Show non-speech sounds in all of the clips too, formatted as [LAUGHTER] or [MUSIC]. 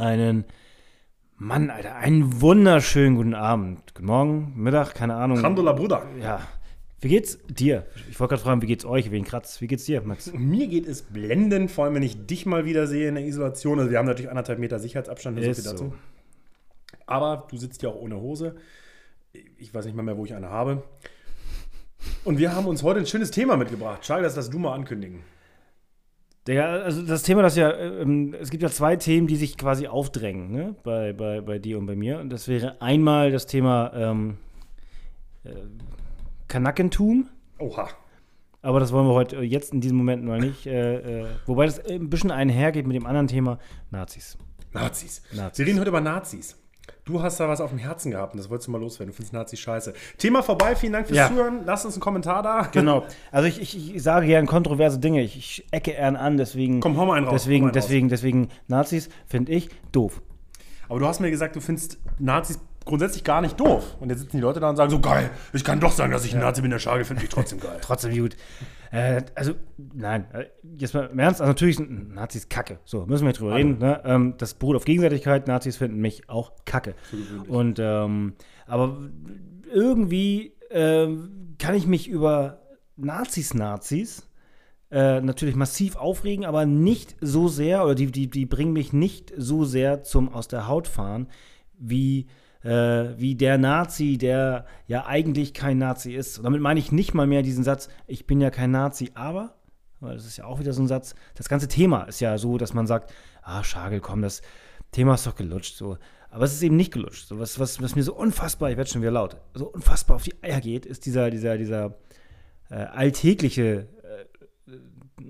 Einen Mann, Alter, einen wunderschönen guten Abend. Guten Morgen, Mittag, keine Ahnung. Alhamdulillah, Bruder. Ja. Wie geht's dir? Ich wollte gerade fragen, wie geht's euch, wen kratzt? Wie geht's dir, Max? [LAUGHS] Mir geht es blendend, vor allem wenn ich dich mal wieder sehe in der Isolation. Also wir haben natürlich anderthalb Meter Sicherheitsabstand, so Ist viel dazu. so. Aber du sitzt ja auch ohne Hose. Ich weiß nicht mal mehr, wo ich eine habe. Und wir haben uns heute ein schönes Thema mitgebracht. Schade, dass das du mal ankündigen. Digga, also das Thema, das ja, ähm, es gibt ja zwei Themen, die sich quasi aufdrängen, ne? Bei, bei, bei dir und bei mir. Und das wäre einmal das Thema ähm, äh, Kanackentum. Oha. Aber das wollen wir heute äh, jetzt in diesem Moment mal nicht. Äh, äh, wobei das ein bisschen einhergeht mit dem anderen Thema Nazis. Nazis. Nazis. Wir reden heute über Nazis. Du hast da was auf dem Herzen gehabt und das wolltest du mal loswerden. Du findest Nazis scheiße. Thema vorbei, vielen Dank fürs Ja. Zuhören. Lasst uns einen Kommentar da. Genau. [LAUGHS] Also ich, ich, ich sage gern kontroverse Dinge. Ich, ich ecke gern an, deswegen. Komm, hau mal einen raus, Deswegen, einen raus. deswegen, deswegen Nazis finde ich doof. Aber du hast mir gesagt, du findest Nazis grundsätzlich gar nicht doof. Und jetzt sitzen die Leute da und sagen so, geil, ich kann doch sagen, dass ich ein Nazi bin, der Schage finde ich trotzdem geil. [LAUGHS] Trotzdem gut. Äh, also, nein, äh, jetzt mal im Ernst, also natürlich sind Nazis kacke. So, müssen wir drüber reden. Ne? Ähm, das beruht auf Gegenseitigkeit. Nazis finden mich auch kacke. Und, ähm, aber irgendwie ähm, kann ich mich über Nazis, Nazis äh, natürlich massiv aufregen, aber nicht so sehr, oder die, die, die bringen mich nicht so sehr zum Aus der Haut fahren, wie, äh, wie der Nazi, der ja eigentlich kein Nazi ist. Und damit meine ich nicht mal mehr diesen Satz, ich bin ja kein Nazi, aber, weil das ist ja auch wieder so ein Satz, das ganze Thema ist ja so, dass man sagt, ah, Schagel, komm, das Thema ist doch gelutscht, so. Aber es ist eben nicht gelutscht. So, was, was, was mir so unfassbar, ich werde schon wieder laut, so unfassbar auf die Eier geht, ist dieser, dieser, dieser äh, alltägliche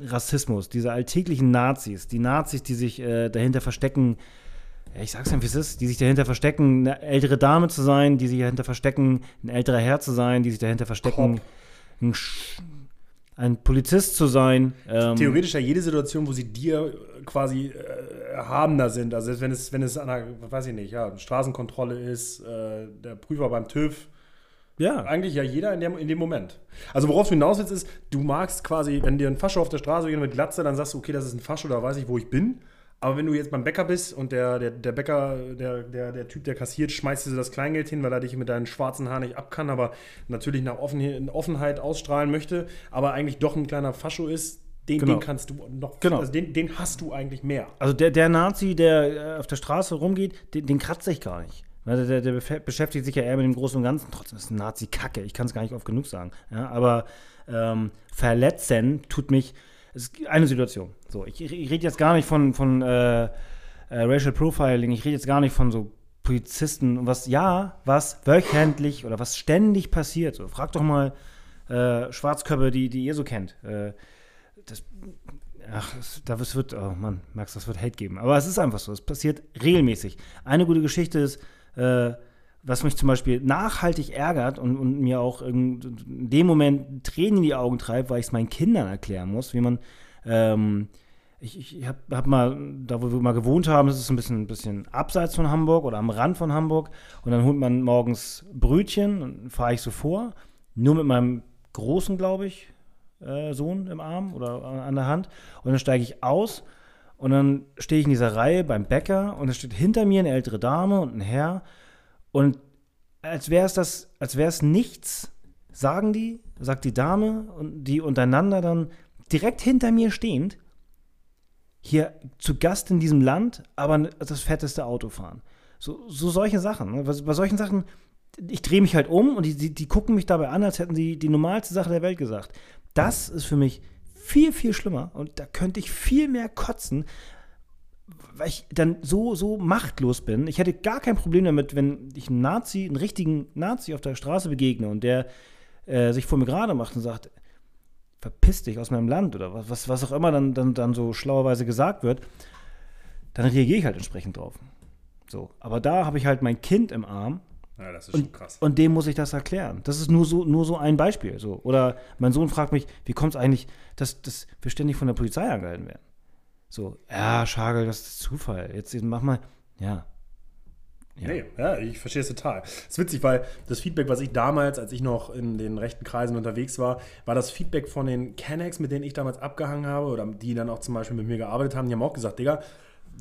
Rassismus, diese alltäglichen Nazis, die Nazis, die sich äh, dahinter verstecken, ich sag's dir, wie es ist, die sich dahinter verstecken, eine ältere Dame zu sein, die sich dahinter verstecken, ein älterer Herr zu sein, die sich dahinter verstecken, ein, ein Polizist zu sein. Ähm, Theoretisch ja jede Situation, wo sie dir quasi äh, erhabener sind. Also wenn es, wenn es an einer, weiß ich nicht, ja, Straßenkontrolle ist, äh, der Prüfer beim TÜV, ja, eigentlich ja jeder in dem, in dem Moment. Also worauf du hinaus willst, ist, du magst quasi, wenn dir ein Fascho auf der Straße geht mit Glatze, dann sagst du, okay, das ist ein Fascho, da weiß ich, wo ich bin. Aber wenn du jetzt beim Bäcker bist und der, der, der Bäcker, der, der, der Typ, der kassiert, schmeißt dir so das Kleingeld hin, weil er dich mit deinen schwarzen Haaren nicht ab kann, aber natürlich nach Offen, Offenheit ausstrahlen möchte, aber eigentlich doch ein kleiner Fascho ist, den, Genau. den kannst du noch, Genau. also den, den hast du eigentlich mehr. Also der, der Nazi, der äh, auf der Straße rumgeht, den, den kratze ich gar nicht. Weil Der, der beschäftigt sich ja eher mit dem Großen und Ganzen. Trotzdem ist ein Nazi Kacke. Ich kann es gar nicht oft genug sagen. Ja, aber ähm, verletzen tut mich. Es ist eine Situation. So, ich, ich rede jetzt gar nicht von, von äh, äh, Racial Profiling. Ich rede jetzt gar nicht von so Polizisten und was, ja, was wöchentlich oder was ständig passiert. So, frag doch mal äh, Schwarzköpfe, die, die ihr so kennt. Äh, das, ach, es, da es wird, oh Mann, Max, das wird Hate geben. Aber es ist einfach so, es passiert regelmäßig. Eine gute Geschichte ist, äh, was mich zum Beispiel nachhaltig ärgert und, und mir auch in, dem Moment Tränen in die Augen treibt, weil ich es meinen Kindern erklären muss, wie man, ähm, ich, ich habe hab mal, da wo wir mal gewohnt haben, das ist ein bisschen, ein bisschen abseits von Hamburg oder am Rand von Hamburg. Und dann holt man morgens Brötchen und fahre ich so vor, nur mit meinem Großen, glaube ich, äh, Sohn im Arm oder an der Hand. Und dann steige ich aus und dann stehe ich in dieser Reihe beim Bäcker und da steht hinter mir eine ältere Dame und ein Herr. Und als wäre es das, als wäre es nichts, sagen die, sagt die Dame und die untereinander dann direkt hinter mir stehend, hier zu Gast in diesem Land, aber das fetteste Auto fahren. So, so solche Sachen. Ne? Bei, solchen Sachen, ich drehe mich halt um und die, die, die gucken mich dabei an, als hätten sie die normalste Sache der Welt gesagt. Das ist für mich viel, viel schlimmer und da könnte ich viel mehr kotzen, weil ich dann so, so machtlos bin. Ich hätte gar kein Problem damit, wenn ich einen Nazi, einen richtigen Nazi auf der Straße begegne und der äh, sich vor mir gerade macht und sagt, verpiss dich aus meinem Land oder was, was, was auch immer dann, dann, dann so schlauerweise gesagt wird, dann reagiere ich halt entsprechend drauf. So, aber da habe ich halt mein Kind im Arm Ja, das ist und, und dem muss ich das erklären. Das ist nur so, nur so ein Beispiel. So. Oder mein Sohn fragt mich, wie kommt es eigentlich, dass, dass wir ständig von der Polizei angehalten werden? So, ja, Schagel, das ist Zufall. Jetzt mach mal, ja. Ja. Nee, ja, ich verstehe es total. Es ist witzig, weil das Feedback, was ich damals, als ich noch in den rechten Kreisen unterwegs war, war das Feedback von den Kennex, mit denen ich damals abgehangen habe oder die dann auch zum Beispiel mit mir gearbeitet haben. Die haben auch gesagt, Digga,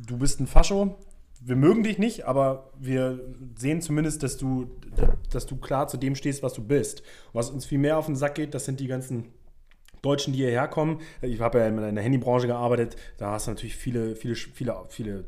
du bist ein Fascho, wir mögen dich nicht, aber wir sehen zumindest, dass du, dass du klar zu dem stehst, was du bist. was uns viel mehr auf den Sack geht, das sind die ganzen Deutschen, die hierher kommen. Ich habe ja in der Handybranche gearbeitet, da hast du natürlich viele, viele, viele, viele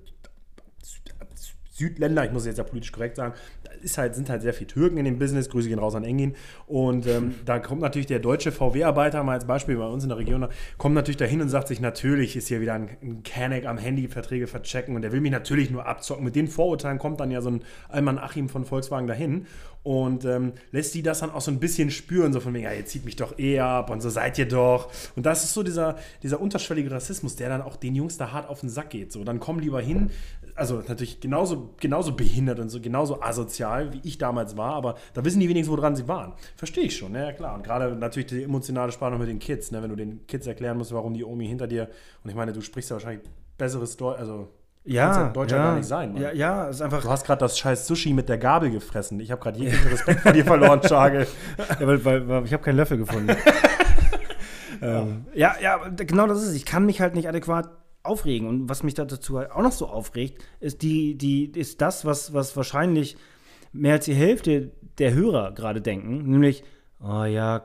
Südländer, ich muss jetzt ja politisch korrekt sagen, ist halt, sind halt sehr viele Türken in dem Business. Grüße gehen raus an Engin. Und ähm, [LAUGHS] da kommt natürlich der deutsche VW-Arbeiter, mal als Beispiel bei uns in der Region, kommt natürlich dahin und sagt sich, natürlich ist hier wieder ein, ein Canek am Handy Verträge verchecken und der will mich natürlich nur abzocken. Mit den Vorurteilen kommt dann ja so ein Alman Achim von Volkswagen dahin und ähm, lässt die das dann auch so ein bisschen spüren, so von wegen, ja, ihr zieht mich doch eh ab und so seid ihr doch. Und das ist so dieser, dieser unterschwellige Rassismus, der dann auch den Jungs da hart auf den Sack geht. So, dann kommen lieber hin, also natürlich genauso, genauso behindert und so genauso asozial, wie ich damals war, aber da wissen die wenigstens, woran sie waren. Verstehe ich schon, ja klar. Und gerade natürlich die emotionale Spannung mit den Kids, ne? wenn du den Kids erklären musst, warum die Omi hinter dir, und ich meine, du sprichst ja wahrscheinlich besseres Deutsch, also ja, ja Deutscher ja, gar nicht sein. Mann. Ja, ja, ist einfach. Du hast gerade das scheiß Sushi mit der Gabel gefressen. Ich habe gerade jeglichen Respekt vor dir verloren, [LAUGHS] Schage. ja, weil, weil, weil ich habe keinen Löffel gefunden. [LAUGHS] ähm, ja, ja, genau das ist es. Ich kann mich halt nicht adäquat aufregen. Und was mich dazu halt auch noch so aufregt, ist die, die, ist das, was, was wahrscheinlich mehr als die Hälfte der Hörer gerade denken, nämlich, oh ja,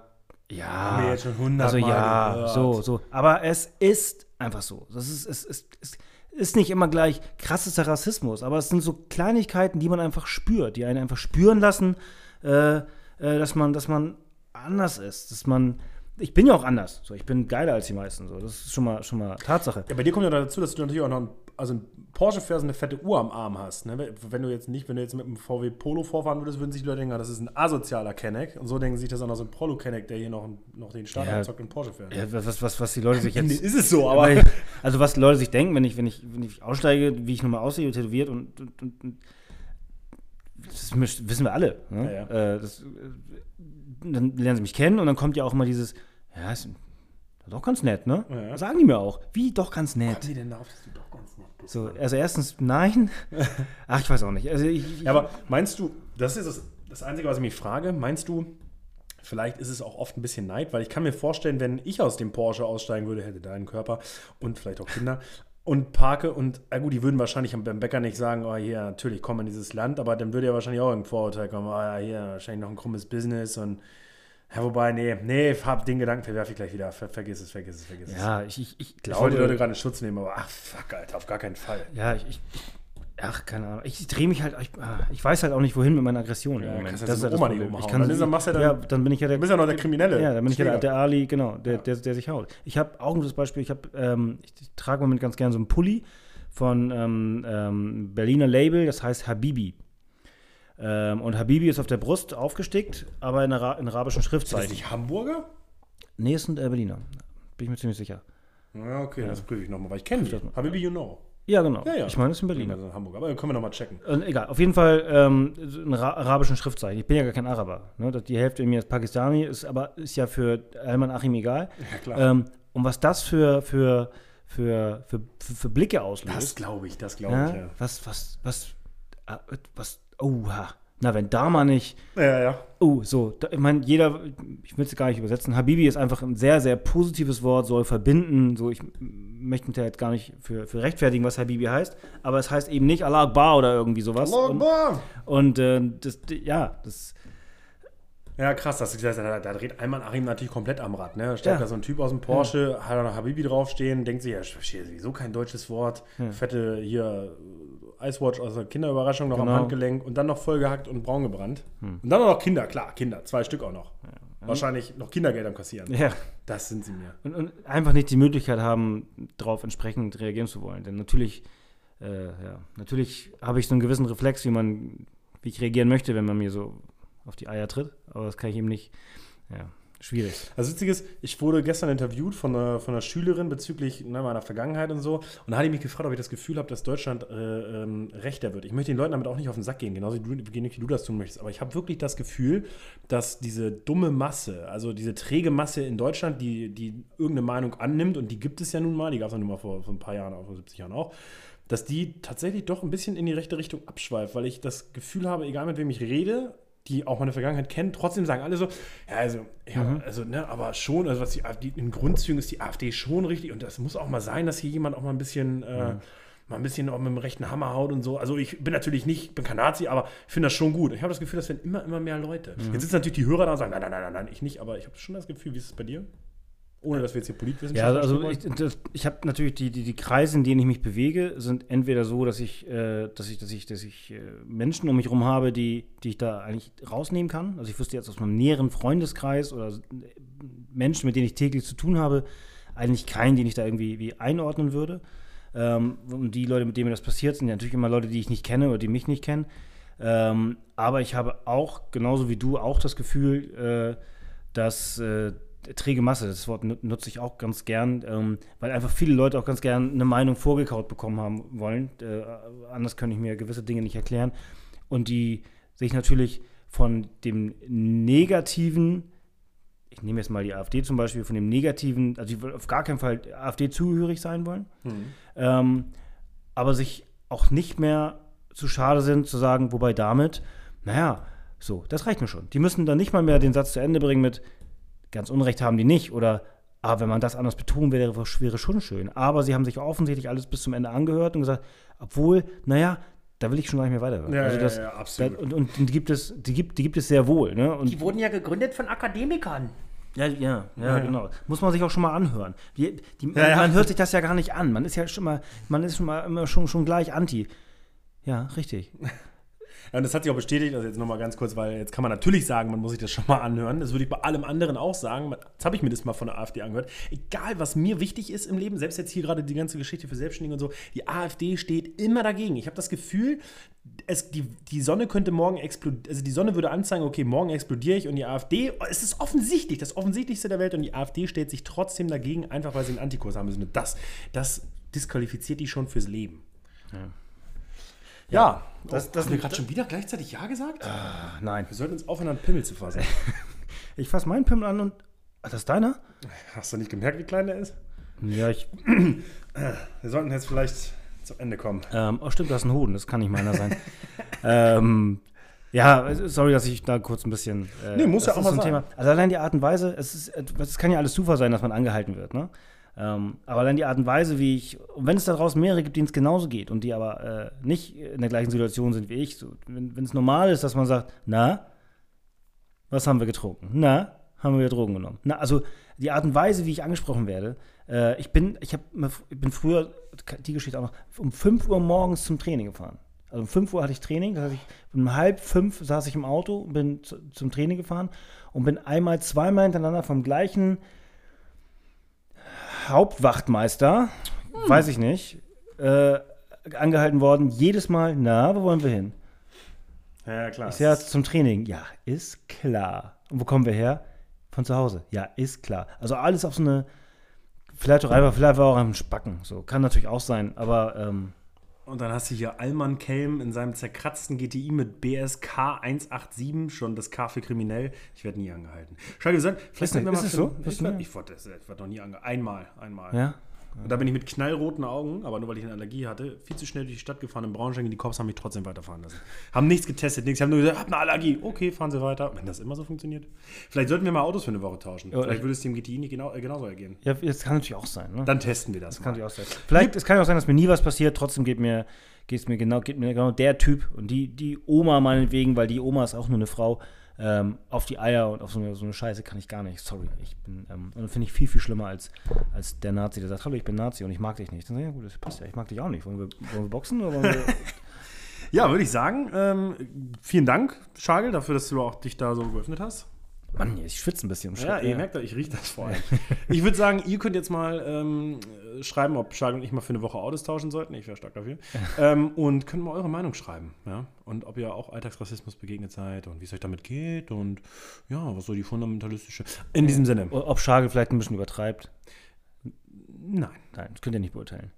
ja, also ja, so, so. Aber es ist einfach so. Das ist, es, es, es, ist nicht immer gleich krassester Rassismus, aber es sind so Kleinigkeiten, die man einfach spürt, die einen einfach spüren lassen, äh, äh, dass, man, dass man anders ist, dass man ich bin ja auch anders. So, ich bin geiler als die meisten. So. Das ist schon mal, schon mal Tatsache. Ja, bei dir kommt ja dazu, dass du natürlich auch noch ein, also ein Porsche fährst und eine fette Uhr am Arm hast. Ne? Wenn du jetzt nicht, wenn du jetzt mit einem VW Polo vorfahren würdest, würden sich die Leute denken, ah, das ist ein asozialer Kenneck. Und so denken sich das auch noch so ein Polo Kenneck, der hier noch, noch den Start ja, zockt und Porsche fährt. Ja, was, was, was die Leute sich jetzt. [LAUGHS] ist es so, aber. Also, was die Leute sich denken, wenn ich, wenn ich, wenn ich aussteige, wie ich nochmal aussehe, tätowiert und, und, und das wissen wir alle. Ne? Ja, ja. Äh, das, dann lernen sie mich kennen und dann kommt ja auch immer dieses, ja, ist doch ganz nett, ne? Ja. Sagen die mir auch. Wie doch ganz nett. Die denn darauf, dass du doch? So, also erstens, nein. [LAUGHS] Ach, ich weiß auch nicht. Also ich, ja, aber meinst du, das ist das, das Einzige, was ich mich frage, meinst du, vielleicht ist es auch oft ein bisschen Neid, weil ich kann mir vorstellen, wenn ich aus dem Porsche aussteigen würde, hätte deinen Körper und vielleicht auch Kinder und parke und, na gut, die würden wahrscheinlich beim Bäcker nicht sagen, oh hier, natürlich, komm in dieses Land, aber dann würde ja wahrscheinlich auch ein Vorurteil kommen, oh ja, hier, wahrscheinlich noch ein krummes Business und ja, wobei, nee, nee, hab den Gedanken verwerfe ich gleich wieder. Ver, vergiss es, vergiss es, vergiss es. Ja, ich, ich, ich glaube. Ich wollte die Leute gerade in Schutz nehmen, aber ach, fuck, Alter, auf gar keinen Fall. Ja, ich, ich ach, keine Ahnung. Ich drehe mich halt, ich, ah, ich, weiß halt auch nicht, wohin mit meiner Aggression ja, im Moment. Das ist ja das Oma nicht Ich kann, dann, machst ja, dann, ja, dann bin ich ja der. Du bist ja noch der Kriminelle. Ja, dann bin ich ja der, der Ali, genau, der, ja. der, der, sich haut. Ich habe auch ein gutes Beispiel. Ich, hab, ähm, ich, trage im Moment ganz gerne so einen Pulli von ähm, ähm, Berliner Label, das heißt Habibi. Ähm, und Habibi ist auf der Brust aufgestickt, aber in, Ara in arabischen Schriftzeichen. Ist das nicht Hamburger? Nee, ist ein äh, Berliner. Bin ich mir ziemlich sicher. Ja, okay, ja. das prüfe ich nochmal, weil ich kenne die. Habibi, you know. Ja, genau. Ja, ja. Ich meine, das ist in Berlin. Also in Hamburg. Aber können wir nochmal checken. Und egal, auf jeden Fall ähm, in arabischen Schriftzeichen. Ich bin ja gar kein Araber. Ne? Die Hälfte in mir ist Pakistani, ist aber ist ja für Alman Achim egal. Ja, klar. Ähm, und was das für, für, für, für, für, für Blicke auslöst. Das glaube ich, das glaube ich, ja. Was, was, was, was, oha. Na, wenn da mal nicht. Ja, ja. Oh, so. Da, ich meine, jeder, ich will es gar nicht übersetzen. Habibi ist einfach ein sehr, sehr positives Wort, soll verbinden. So, ich möchte mich da jetzt gar nicht für, für rechtfertigen, was Habibi heißt. Aber es heißt eben nicht Allah Akbar oder irgendwie sowas. Allah Akbar! Und, und äh, das, ja, das. Ja, krass, das, das, da, da dreht Ayman Achim natürlich komplett am Rad. Ne? Da steigt ja. da so ein Typ aus dem Porsche, ja. hat da noch Habibi draufstehen, denkt sich, ja, ich verstehe sowieso kein deutsches Wort. Ja. Fette hier Icewatch aus der Kinderüberraschung noch genau. am Handgelenk und dann noch vollgehackt und braun gebrannt. Hm. Und dann noch Kinder, klar, Kinder, zwei Stück auch noch. Ja. Wahrscheinlich noch Kindergeld am Kassieren. Ja. Das sind sie mir. Und, und einfach nicht die Möglichkeit haben, darauf entsprechend reagieren zu wollen. Denn natürlich, äh, ja, natürlich habe ich so einen gewissen Reflex, wie man, wie ich reagieren möchte, wenn man mir so auf die Eier tritt. Aber das kann ich eben nicht. Ja, Schwierig. Das Witzige ist, ich wurde gestern interviewt von einer, von einer Schülerin bezüglich ne, meiner Vergangenheit und so. Und da hatte ich mich gefragt, ob ich das Gefühl habe, dass Deutschland äh, ähm, rechter wird. Ich möchte den Leuten damit auch nicht auf den Sack gehen, genauso wie du, wie du das tun möchtest. Aber ich habe wirklich das Gefühl, dass diese dumme Masse, also diese träge Masse in Deutschland, die, die irgendeine Meinung annimmt, und die gibt es ja nun mal, die gab es ja nun mal vor, vor ein paar Jahren, auch vor 70 Jahren auch, dass die tatsächlich doch ein bisschen in die rechte Richtung abschweift, weil ich das Gefühl habe, egal mit wem ich rede, die auch meine Vergangenheit kennen, trotzdem sagen alle so, ja, also, ja, mhm. also, ne, aber schon, also was die AfD, in Grundzügen ist die AfD schon richtig und das muss auch mal sein, dass hier jemand auch mal ein bisschen, äh, mhm. mal ein bisschen auch mit dem rechten Hammer haut und so. Also ich bin natürlich nicht, bin kein Nazi, aber ich finde das schon gut. Ich habe das Gefühl, das werden immer, immer mehr Leute. Jetzt sitzen natürlich die Hörer da und sagen, nein, nein, nein, nein, nein, ich nicht, aber ich habe schon das Gefühl, wie ist es bei dir? Ohne, dass wir jetzt hier Ja, Politwissenschaftler also ich, das- ich habe natürlich die, die, die Kreise, in denen ich mich bewege, sind entweder so, dass ich, äh, dass ich, dass ich, dass ich äh, Menschen um mich herum habe, die, die ich da eigentlich rausnehmen kann. Also ich wüsste jetzt aus meinem näheren Freundeskreis oder äh, Menschen, mit denen ich täglich zu tun habe, eigentlich keinen, den ich da irgendwie wie einordnen würde. Ähm, und die Leute, mit denen mir das passiert, sind ja natürlich immer Leute, die ich nicht kenne oder die mich nicht kennen. Ähm, aber ich habe auch, genauso wie du, auch das Gefühl, äh, dass äh, träge Masse, das Wort nu- nutze ich auch ganz gern, ähm, weil einfach viele Leute auch ganz gern eine Meinung vorgekaut bekommen haben wollen. Äh, anders könnte ich mir gewisse Dinge nicht erklären. Und die sich natürlich von dem negativen, ich nehme jetzt mal die AfD zum Beispiel, von dem negativen, also die auf gar keinen Fall AfD zugehörig sein wollen, ähm, aber sich auch nicht mehr zu schade sind zu sagen, wobei damit, naja, so, das reicht mir schon. Die müssen dann nicht mal mehr den Satz zu Ende bringen mit, ganz Unrecht haben die nicht oder aber wenn man das anders betonen wäre, wäre schon schön. Aber sie haben sich offensichtlich alles bis zum Ende angehört und gesagt, obwohl, naja, da will ich schon gar nicht mehr weiterhören. Ja, also ja, das, ja, absolut. Da, und, und die gibt es, die gibt, die gibt es sehr wohl. Ne? Und Die wurden ja gegründet von Akademikern. ja, ja, ja, genau. Muss man sich auch schon mal anhören. Die, die, Ja, ja. Man hört sich das ja gar nicht an. Man ist ja schon mal, man ist schon mal immer schon, schon gleich anti. Ja, richtig. [LAUGHS] Und das hat sich auch bestätigt, also jetzt nochmal ganz kurz, weil jetzt kann man natürlich sagen, man muss sich das schon mal anhören. Das würde ich bei allem anderen auch sagen. Jetzt habe ich mir das mal von der AfD angehört. Egal, was mir wichtig ist im Leben, selbst jetzt hier gerade die ganze Geschichte für Selbstständige und so, die AfD steht immer dagegen. Ich habe das Gefühl, es, die, die Sonne könnte morgen explodieren, also die Sonne würde anzeigen, okay, morgen explodiere ich und die AfD, es ist offensichtlich, das Offensichtlichste der Welt und die AfD stellt sich trotzdem dagegen, einfach weil sie einen Antikurs haben müssen. Das, das disqualifiziert die schon fürs Leben. Ja, das- das, das- haben wir gerade schon wieder gleichzeitig Ja gesagt? Ach, nein. Wir sollten uns aufhören, an Pimmel zu fassen. [LAUGHS] Ich fasse meinen Pimmel an und. Ach, das ist deiner? Hast du nicht gemerkt, wie klein der ist? Ja, ich. [CLEARS THROAT] Wir sollten jetzt vielleicht zum Ende kommen. Ähm, oh, stimmt, du hast einen Hoden, das kann nicht meiner sein. [LAUGHS] ähm, ja, sorry, dass ich da kurz ein bisschen. Äh, Nee, muss das ja auch ist mal so ein sein. Thema. Also allein die Art und Weise, es, ist, es kann ja alles Zufall sein, dass man angehalten wird, ne? Ähm, aber allein die Art und Weise, wie ich, wenn es da draußen mehrere gibt, denen es genauso geht und die aber äh, nicht in der gleichen Situation sind wie ich, so, wenn es normal ist, dass man sagt, na, was haben wir getrunken? Na, haben wir Drogen genommen? Na, also die Art und Weise, wie ich angesprochen werde, äh, ich bin, ich, hab, immer- ich bin früher, die Geschichte auch noch, um 5 Uhr morgens zum Training gefahren. Also um 5 Uhr hatte ich Training, das heißt, ich, um halb fünf saß ich im Auto, bin zu, zum Training gefahren und bin einmal, zweimal hintereinander vom gleichen Hauptwachtmeister, weiß ich nicht, äh, angehalten worden. Jedes Mal, na, wo wollen wir hin? Ja, klar. Ich sage zum Training, ja, ist klar. Und wo kommen wir her? Von zu Hause. Ja, ist klar. Also alles auf so eine, vielleicht auch einfach, vielleicht war auch am Spacken. So, kann natürlich auch sein, aber ähm, Und dann hast du hier Alman Kelm in seinem zerkratzten GTI mit BSK 187, schon das K für kriminell. Ich werde nie angehalten. Schalke, sag, vielleicht Ist wir es mal so? für- Bist Ich, werd- mir? ich wurde ich werd noch nie angehalten. Einmal, einmal. ja. Und da bin ich mit knallroten Augen, aber nur weil ich eine Allergie hatte, viel zu schnell durch die Stadt gefahren in Braunschweig. Die Cops haben mich trotzdem weiterfahren lassen. Haben nichts getestet, nichts. Haben nur gesagt, hab eine Allergie. Okay, fahren Sie weiter. Wenn das immer so funktioniert. Vielleicht sollten wir mal Autos für eine Woche tauschen. Ja, Vielleicht ich- würde es dem GTI nicht genau, äh, genauso ergehen. Ja, das kann natürlich auch sein. Ne? Dann testen wir das. kann mal. natürlich auch sein. Vielleicht, es kann ja auch sein, dass mir nie was passiert, trotzdem geht mir, geht's mir genau, geht mir genau der Typ und die, die Oma meinetwegen, weil die Oma ist auch nur eine Frau, ähm, auf die Eier und auf so eine, so eine Scheiße kann ich gar nicht. Sorry. Ich bin, ähm, und finde ich viel, viel schlimmer als, als der Nazi, der sagt, hallo, ich bin Nazi und ich mag dich nicht. Dann sag ich, ja gut, das passt ja, ich mag dich auch nicht. Wollen wir, wollen wir boxen oder wollen wir. [LAUGHS] Ja, würde ich sagen. Ähm, vielen Dank, Schagel, dafür, dass du auch dich da so geöffnet hast. Mann, ich schwitze ein bisschen. im Ja, Schritt. ihr merkt ja, ich rieche das vor allem. [LAUGHS] ich würde sagen, ihr könnt jetzt mal ähm, äh, schreiben, ob Schagel und ich mal für eine Woche Autos tauschen sollten. Ich wäre stark dafür. [LAUGHS] ähm, und könnt mal eure Meinung schreiben. Ja? Und ob ihr auch Alltagsrassismus begegnet seid und wie es euch damit geht und ja, was so die fundamentalistische. In diesem Sinne. Ob Schagel vielleicht ein bisschen übertreibt. Nein. Nein, das könnt ihr nicht beurteilen.